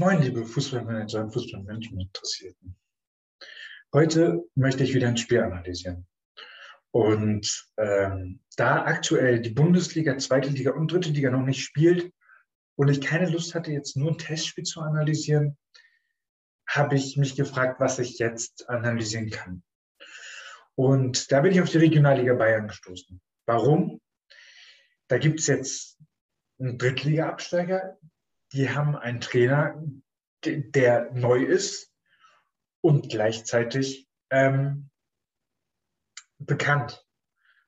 Moin, liebe Fußballmanager und Fußballmanagement-Interessierten. Heute möchte ich wieder ein Spiel analysieren. Und ähm, da aktuell die Bundesliga, zweite Liga und dritte Liga noch nicht spielt und ich keine Lust hatte, jetzt nur ein Testspiel zu analysieren, habe ich mich gefragt, was ich jetzt analysieren kann. Und da bin ich auf die Regionalliga Bayern gestoßen. Warum? Da gibt es jetzt einen Drittliga-Absteiger, die haben einen Trainer, der neu ist und gleichzeitig ähm, bekannt.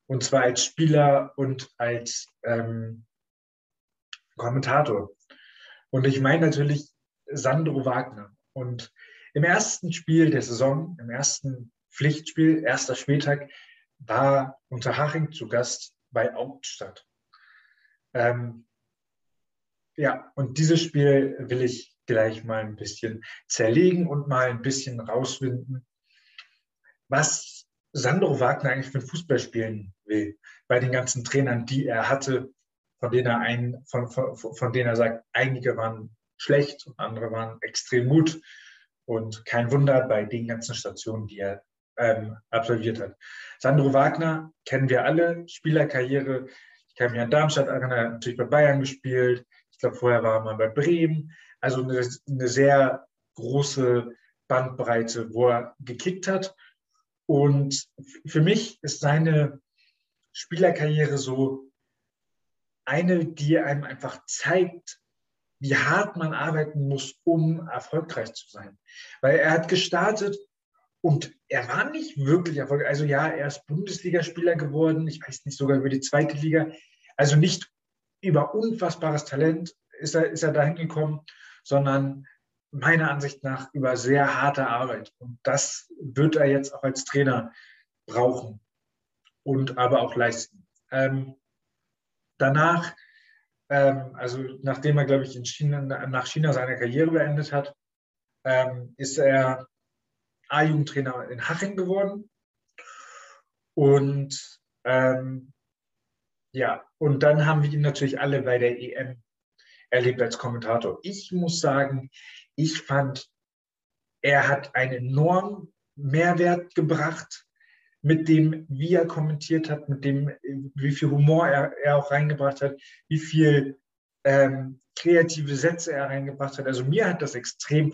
Und zwar als Spieler und als ähm, Kommentator. Und ich meine natürlich Sandro Wagner. Und im ersten Spiel der Saison, im ersten Pflichtspiel, erster Spieltag, war Unterhaching zu Gast bei Hauptstadt. Ähm, ja, und dieses Spiel will ich gleich mal ein bisschen zerlegen und mal ein bisschen rausfinden, was Sandro Wagner eigentlich für Fußball spielen will. Bei den ganzen Trainern, die er hatte, von denen er, ein, von, von, von denen er sagt, einige waren schlecht und andere waren extrem gut. Und kein Wunder bei den ganzen Stationen, die er ähm, absolviert hat. Sandro Wagner kennen wir alle, Spielerkarriere. Ich kann mich an Darmstadt erinnern, er natürlich bei Bayern gespielt, glaube, vorher war mal bei Bremen. Also eine, eine sehr große Bandbreite, wo er gekickt hat. Und für mich ist seine Spielerkarriere so eine, die einem einfach zeigt, wie hart man arbeiten muss, um erfolgreich zu sein. Weil er hat gestartet und er war nicht wirklich erfolgreich. Also ja, er ist Bundesligaspieler geworden, ich weiß nicht, sogar über die zweite Liga. Also nicht über unfassbares Talent ist er, ist er dahin gekommen, sondern meiner Ansicht nach über sehr harte Arbeit. Und das wird er jetzt auch als Trainer brauchen und aber auch leisten. Ähm, danach, ähm, also nachdem er, glaube ich, in China, nach China seine Karriere beendet hat, ähm, ist er A-Jugendtrainer in Haching geworden. Und ähm, ja, und dann haben wir ihn natürlich alle bei der EM erlebt als Kommentator. Ich muss sagen, ich fand, er hat einen enormen Mehrwert gebracht mit dem, wie er kommentiert hat, mit dem, wie viel Humor er, er auch reingebracht hat, wie viel ähm, kreative Sätze er reingebracht hat. Also mir hat das extrem,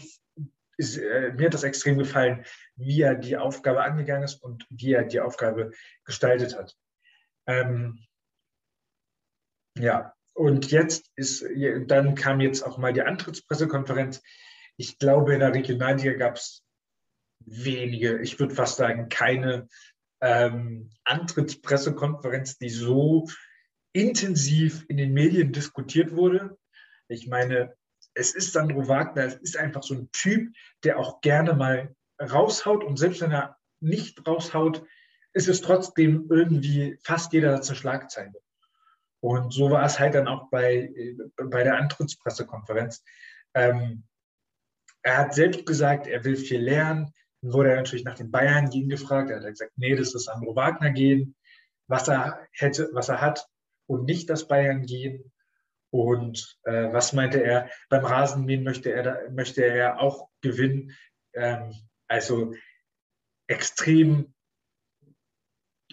ist, äh, mir hat das extrem gefallen, wie er die Aufgabe angegangen ist und wie er die Aufgabe gestaltet hat. Ähm, ja, und jetzt ist, dann kam jetzt auch mal die Antrittspressekonferenz. Ich glaube, in der Regionalliga gab es wenige, ich würde fast sagen, keine ähm, Antrittspressekonferenz, die so intensiv in den Medien diskutiert wurde. Ich meine, es ist Sandro Wagner, es ist einfach so ein Typ, der auch gerne mal raushaut und selbst wenn er nicht raushaut, ist es trotzdem irgendwie fast jeder zur Schlagzeile. Und so war es halt dann auch bei, bei der Antrittspressekonferenz. Ähm, er hat selbst gesagt, er will viel lernen. Dann wurde er natürlich nach den Bayern gehen gefragt. Er hat gesagt, nee, das ist Sandro Wagner gehen, was er hätte, was er hat und nicht das Bayern gehen. Und äh, was meinte er? Beim Rasenmähen möchte er, möchte er auch gewinnen. Ähm, also extrem,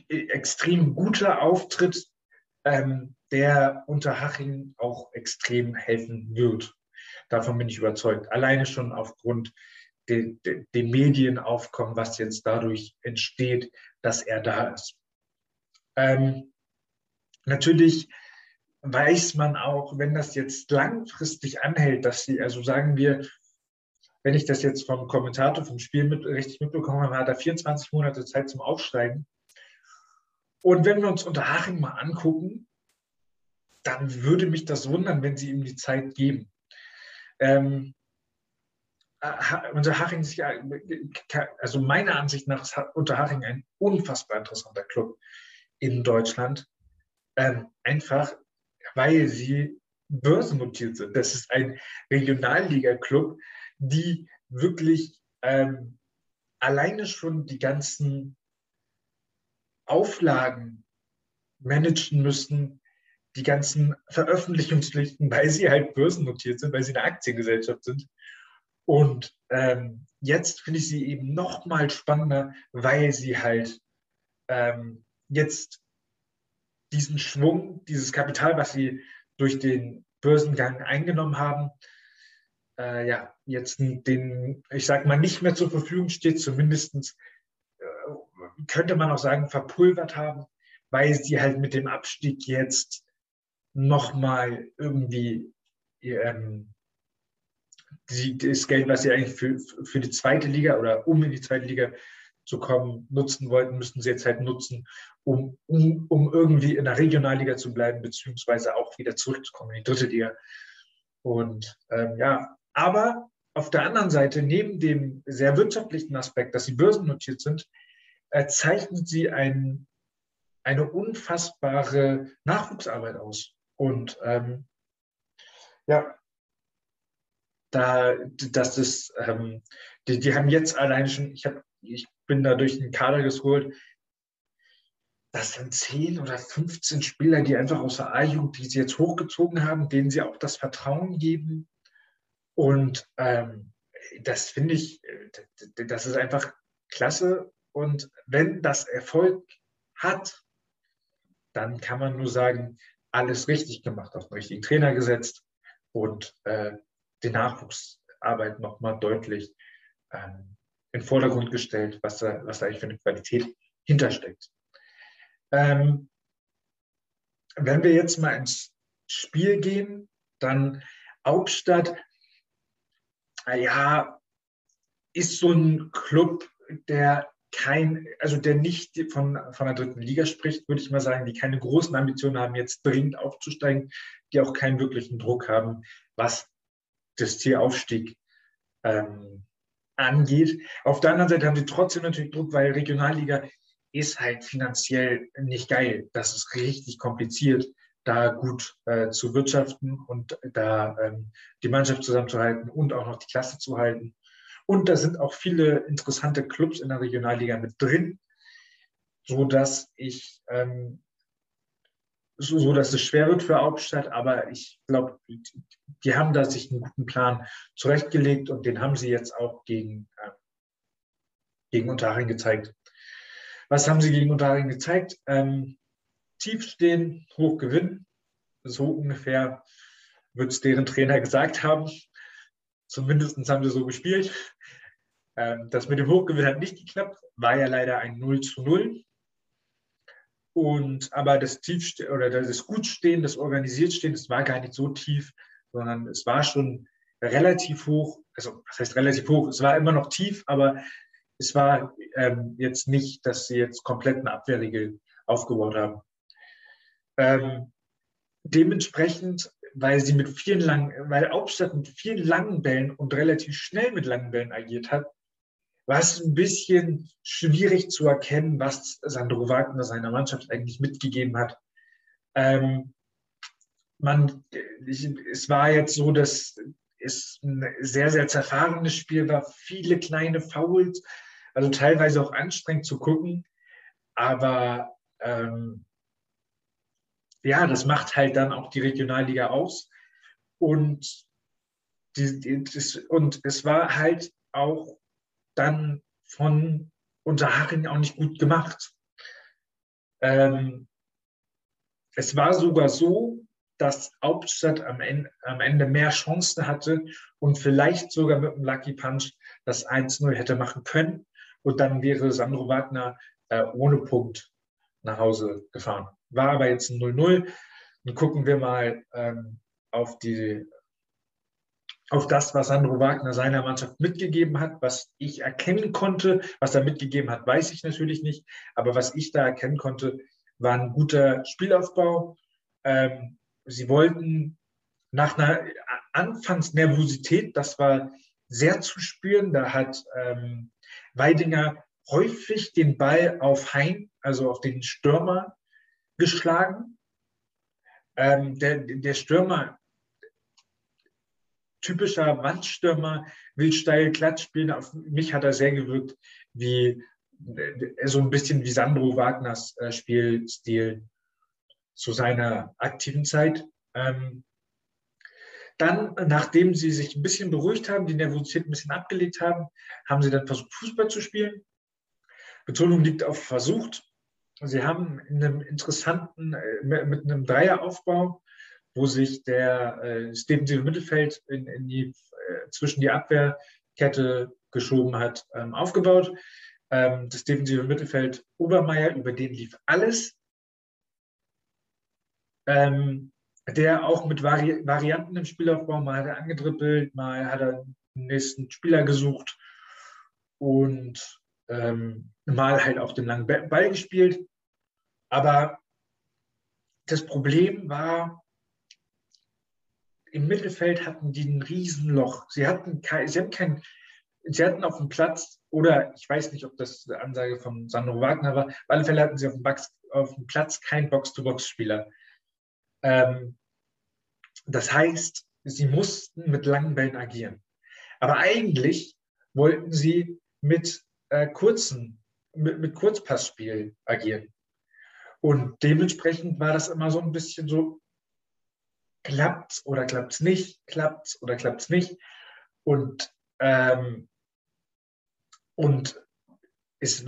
extrem guter Auftritt ähm, der Unterhaching auch extrem helfen wird. Davon bin ich überzeugt. Alleine schon aufgrund dem de, de Medienaufkommen, was jetzt dadurch entsteht, dass er da ist. Ähm, natürlich weiß man auch, wenn das jetzt langfristig anhält, dass sie, also sagen wir, wenn ich das jetzt vom Kommentator vom Spiel mit, richtig mitbekommen habe, hat er 24 Monate Zeit zum Aufsteigen. Und wenn wir uns Unterhaching mal angucken, dann würde mich das wundern, wenn sie ihm die Zeit geben. Ähm, äh, Unterhaching ist ja, also meiner Ansicht nach ist Unterhaching ein unfassbar interessanter Club in Deutschland. Ähm, einfach, weil sie börsennotiert sind. Das ist ein Regionalliga-Club, die wirklich ähm, alleine schon die ganzen Auflagen managen müssten, die ganzen Veröffentlichungspflichten, weil sie halt börsennotiert sind, weil sie eine Aktiengesellschaft sind. Und ähm, jetzt finde ich sie eben noch mal spannender, weil sie halt ähm, jetzt diesen Schwung, dieses Kapital, was sie durch den Börsengang eingenommen haben, äh, ja, jetzt den, ich sage mal, nicht mehr zur Verfügung steht, zumindest äh, könnte man auch sagen, verpulvert haben, weil sie halt mit dem Abstieg jetzt nochmal irgendwie ähm, die, das Geld, was sie eigentlich für, für die zweite Liga oder um in die zweite Liga zu kommen, nutzen wollten, müssten sie jetzt halt nutzen, um, um, um irgendwie in der Regionalliga zu bleiben, beziehungsweise auch wieder zurückzukommen in die dritte Liga. Und ähm, ja, aber auf der anderen Seite, neben dem sehr wirtschaftlichen Aspekt, dass sie börsennotiert sind, äh, zeichnen sie ein, eine unfassbare Nachwuchsarbeit aus. Und ähm, ja, da, das ist, ähm, die, die haben jetzt allein schon, ich, hab, ich bin da durch den Kader gescrollt, das sind 10 oder 15 Spieler, die einfach aus der A-Jugend, die sie jetzt hochgezogen haben, denen sie auch das Vertrauen geben. Und ähm, das finde ich, das ist einfach klasse. Und wenn das Erfolg hat, dann kann man nur sagen, alles richtig gemacht, auf den richtigen Trainer gesetzt und äh, die Nachwuchsarbeit nochmal deutlich ähm, in den Vordergrund gestellt, was da, was da eigentlich für eine Qualität hintersteckt. Ähm, wenn wir jetzt mal ins Spiel gehen, dann Hauptstadt, ja, ist so ein Club, der kein, also der nicht von, von der dritten Liga spricht, würde ich mal sagen, die keine großen Ambitionen haben, jetzt dringend aufzusteigen, die auch keinen wirklichen Druck haben, was das Zielaufstieg ähm, angeht. Auf der anderen Seite haben sie trotzdem natürlich Druck, weil Regionalliga ist halt finanziell nicht geil. Das ist richtig kompliziert, da gut äh, zu wirtschaften und da ähm, die Mannschaft zusammenzuhalten und auch noch die Klasse zu halten. Und da sind auch viele interessante Clubs in der Regionalliga mit drin, so dass ich ähm, so, so, dass es schwer wird für Hauptstadt, aber ich glaube, die haben da sich einen guten Plan zurechtgelegt und den haben sie jetzt auch gegen, äh, gegen Unterhaching gezeigt. Was haben sie gegen Unterhaching gezeigt? Ähm, tief stehen, hoch gewinnen. So ungefähr wird es deren Trainer gesagt haben. Zumindest haben sie so gespielt. Ähm, das mit dem Hochgewinn hat nicht geklappt, war ja leider ein 0 zu 0. Und, aber das Tiefstehen oder das Gutstehen, das Organisiertstehen, das war gar nicht so tief, sondern es war schon relativ hoch. Also, was heißt relativ hoch? Es war immer noch tief, aber es war ähm, jetzt nicht, dass sie jetzt komplett eine Abwehrregel aufgebaut haben. Ähm, dementsprechend weil sie mit vielen langen, weil Hauptstadt mit vielen langen Bällen und relativ schnell mit langen Bällen agiert hat, war es ein bisschen schwierig zu erkennen, was Sandro Wagner seiner Mannschaft eigentlich mitgegeben hat. Ähm, man, ich, es war jetzt so, dass es ein sehr, sehr zerfahrenes Spiel war, viele kleine Fouls, also teilweise auch anstrengend zu gucken, aber ähm, ja, das macht halt dann auch die Regionalliga aus. Und, die, die, das, und es war halt auch dann von Unterhaching auch nicht gut gemacht. Ähm, es war sogar so, dass Hauptstadt am Ende, am Ende, mehr Chancen hatte und vielleicht sogar mit dem Lucky Punch das 1-0 hätte machen können. Und dann wäre Sandro Wagner äh, ohne Punkt nach Hause gefahren. War aber jetzt ein 0-0. Dann gucken wir mal ähm, auf, die, auf das, was Sandro Wagner seiner Mannschaft mitgegeben hat, was ich erkennen konnte. Was er mitgegeben hat, weiß ich natürlich nicht. Aber was ich da erkennen konnte, war ein guter Spielaufbau. Ähm, sie wollten nach einer Anfangsnervosität, das war sehr zu spüren. Da hat ähm, Weidinger häufig den Ball auf Hein, also auf den Stürmer, geschlagen. Ähm, der, der Stürmer, typischer Wandstürmer, will steil glatt spielen. Auf mich hat er sehr gewirkt wie äh, so ein bisschen wie Sandro Wagners äh, Spielstil. zu seiner aktiven Zeit. Ähm, dann, nachdem sie sich ein bisschen beruhigt haben, die Nervosität ein bisschen abgelegt haben, haben sie dann versucht, Fußball zu spielen. Betonung liegt auf versucht. Sie haben in einem interessanten, äh, mit einem Dreieraufbau, wo sich der äh, defensive Mittelfeld in, in die, äh, zwischen die Abwehrkette geschoben hat, ähm, aufgebaut. Ähm, das defensive Mittelfeld Obermeier, über den lief alles. Ähm, der auch mit Vari Varianten im Spielaufbau, mal hat er angedribbelt, mal hat er den nächsten Spieler gesucht und ähm, mal halt auch den langen Ball gespielt. Aber das Problem war, im Mittelfeld hatten die ein Riesenloch. Sie hatten, kein, sie, hatten kein, sie hatten auf dem Platz, oder ich weiß nicht, ob das eine Ansage von Sandro Wagner war, auf alle Fälle hatten sie auf dem, Box, auf dem Platz keinen Box-to-Box-Spieler. Ähm, das heißt, sie mussten mit langen Bällen agieren. Aber eigentlich wollten sie mit äh, kurzen, mit, mit Kurzpassspiel agieren. Und dementsprechend war das immer so ein bisschen so, klappt's oder klappt's nicht, klappt's oder klappt's nicht. Und, ähm, und es,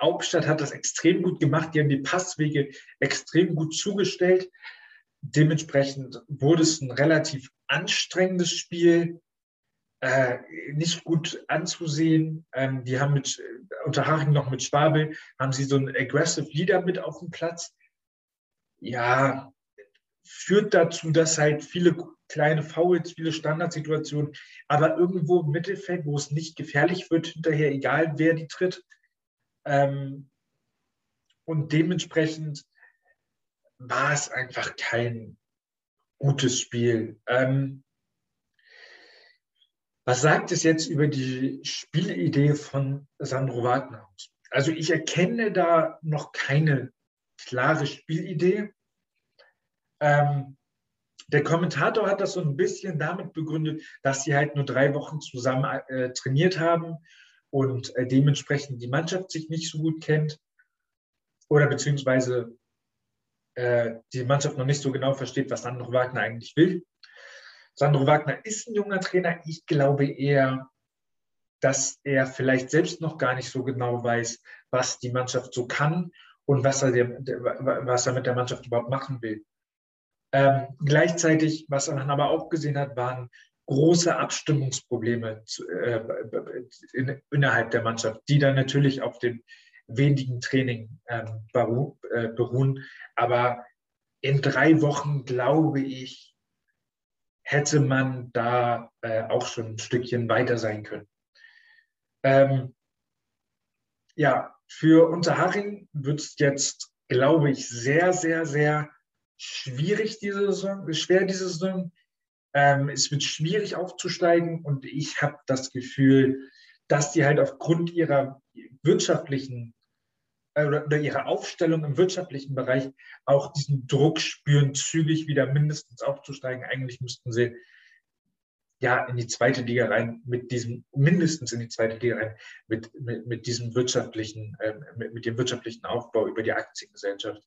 Hauptstadt hat das extrem gut gemacht. Die haben die Passwege extrem gut zugestellt. Dementsprechend wurde es ein relativ anstrengendes Spiel, äh, nicht gut anzusehen. Ähm, die haben mit Unterhaching noch mit Schwabel, haben sie so einen aggressive Leader mit auf dem Platz. Ja, führt dazu, dass halt viele kleine Fouls, viele Standardsituationen, aber irgendwo im Mittelfeld, wo es nicht gefährlich wird, hinterher, egal wer die tritt. Ähm, und dementsprechend war es einfach kein gutes Spiel. Ähm, was sagt es jetzt über die Spielidee von Sandro Wagner? Also ich erkenne da noch keine klare Spielidee. Ähm, der Kommentator hat das so ein bisschen damit begründet, dass sie halt nur drei Wochen zusammen äh, trainiert haben und äh, dementsprechend die Mannschaft sich nicht so gut kennt oder beziehungsweise äh, die Mannschaft noch nicht so genau versteht, was Sandro Wagner eigentlich will. Sandro Wagner ist ein junger Trainer. Ich glaube eher, dass er vielleicht selbst noch gar nicht so genau weiß, was die Mannschaft so kann und was er, was er mit der Mannschaft überhaupt machen will. Ähm, gleichzeitig, was aber auch gesehen hat, waren große Abstimmungsprobleme zu, äh, in, innerhalb der Mannschaft, die dann natürlich auf den wenigen Training ähm, beru äh, beruhen. Aber in drei Wochen, glaube ich, hätte man da äh, auch schon ein Stückchen weiter sein können. Ähm, ja, für Unterhaching wird es jetzt, glaube ich, sehr, sehr, sehr schwierig diese Saison, schwer diese Saison. Ähm, es wird schwierig aufzusteigen und ich habe das Gefühl, dass die halt aufgrund ihrer wirtschaftlichen äh, oder, oder ihre Aufstellung im wirtschaftlichen Bereich auch diesen Druck spüren, zügig wieder mindestens aufzusteigen. Eigentlich müssten sie ja in die zweite Liga rein mit diesem, mindestens in die zweite Liga rein, mit, mit, mit diesem wirtschaftlichen, äh, mit, mit, dem wirtschaftlichen Aufbau über die Aktiengesellschaft,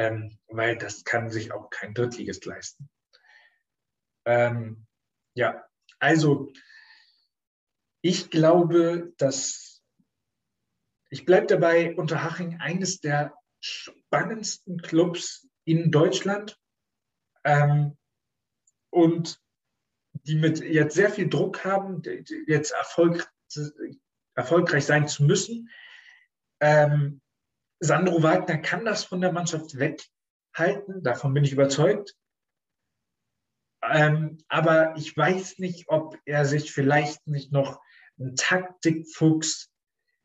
ähm, weil das kann sich auch kein Drittligist leisten. Ähm, ja, also ich glaube, dass ich bleibe dabei, Unterhaching eines der spannendsten Clubs in Deutschland ähm, und die mit jetzt sehr viel Druck haben, jetzt Erfolg, erfolgreich sein zu müssen. Ähm, Sandro Wagner kann das von der Mannschaft weghalten, davon bin ich überzeugt. Ähm, aber ich weiß nicht, ob er sich vielleicht nicht noch einen Taktikfuchs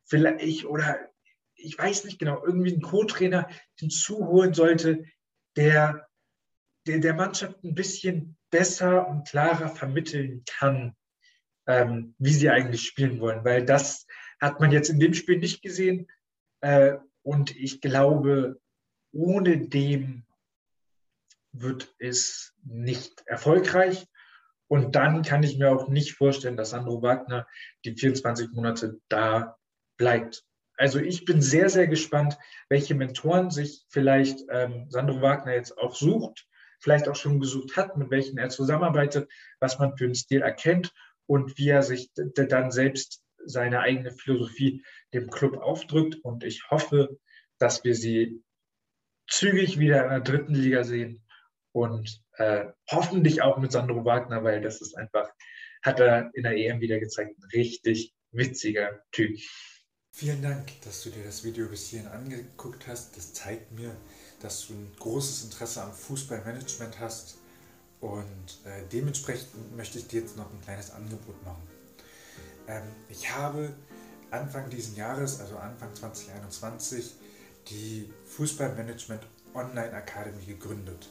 vielleicht oder ich weiß nicht genau, irgendwie einen Co-Trainer hinzuholen sollte, der, der der Mannschaft ein bisschen besser und klarer vermitteln kann, ähm, wie sie eigentlich spielen wollen. Weil das hat man jetzt in dem Spiel nicht gesehen. Äh, und ich glaube, ohne dem wird es nicht erfolgreich. Und dann kann ich mir auch nicht vorstellen, dass Sandro Wagner die 24 Monate da bleibt. also ich bin sehr, sehr gespannt, welche Mentoren sich vielleicht ähm, Sandro Wagner jetzt auch sucht, vielleicht auch schon gesucht hat, mit welchen er zusammenarbeitet, was man für einen Stil erkennt und wie er sich dann selbst seine eigene Philosophie dem Club aufdrückt. Und ich hoffe, dass wir sie zügig wieder in der dritten Liga sehen und äh, hoffentlich auch mit Sandro Wagner, weil das ist einfach, hat er in der EM wieder gezeigt, ein richtig witziger Typ. Vielen Dank, dass du dir das Video bis hierhin angeguckt hast. Das zeigt mir, dass du ein großes Interesse am Fußballmanagement hast und äh, dementsprechend möchte ich dir jetzt noch ein kleines Angebot machen. Ähm, ich habe Anfang dieses Jahres, also Anfang 2021, die Fußballmanagement Online Akademie gegründet.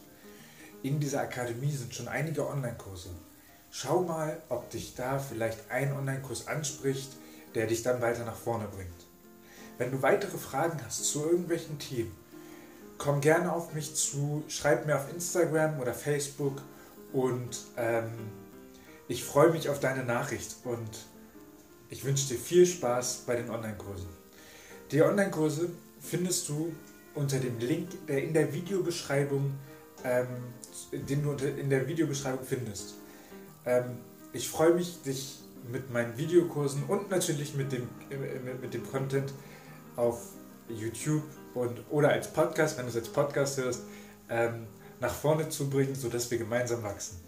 In dieser Akademie sind schon einige Online-Kurse. Schau mal, ob dich da vielleicht ein Online-Kurs anspricht, der dich dann weiter nach vorne bringt. Wenn du weitere Fragen hast zu irgendwelchen Themen, komm gerne auf mich zu, schreib mir auf Instagram oder Facebook und ähm, ich freue mich auf deine Nachricht und ich wünsche dir viel Spaß bei den Online-Kursen. Die Online-Kurse findest du unter dem Link, der in der Videobeschreibung, ähm, den du in der Videobeschreibung findest. Ähm, ich freue mich, dich mit meinen Videokursen und natürlich mit dem, äh, mit dem Content auf YouTube und, oder als Podcast, wenn du es als Podcast hörst, ähm, nach vorne zu bringen, sodass wir gemeinsam wachsen.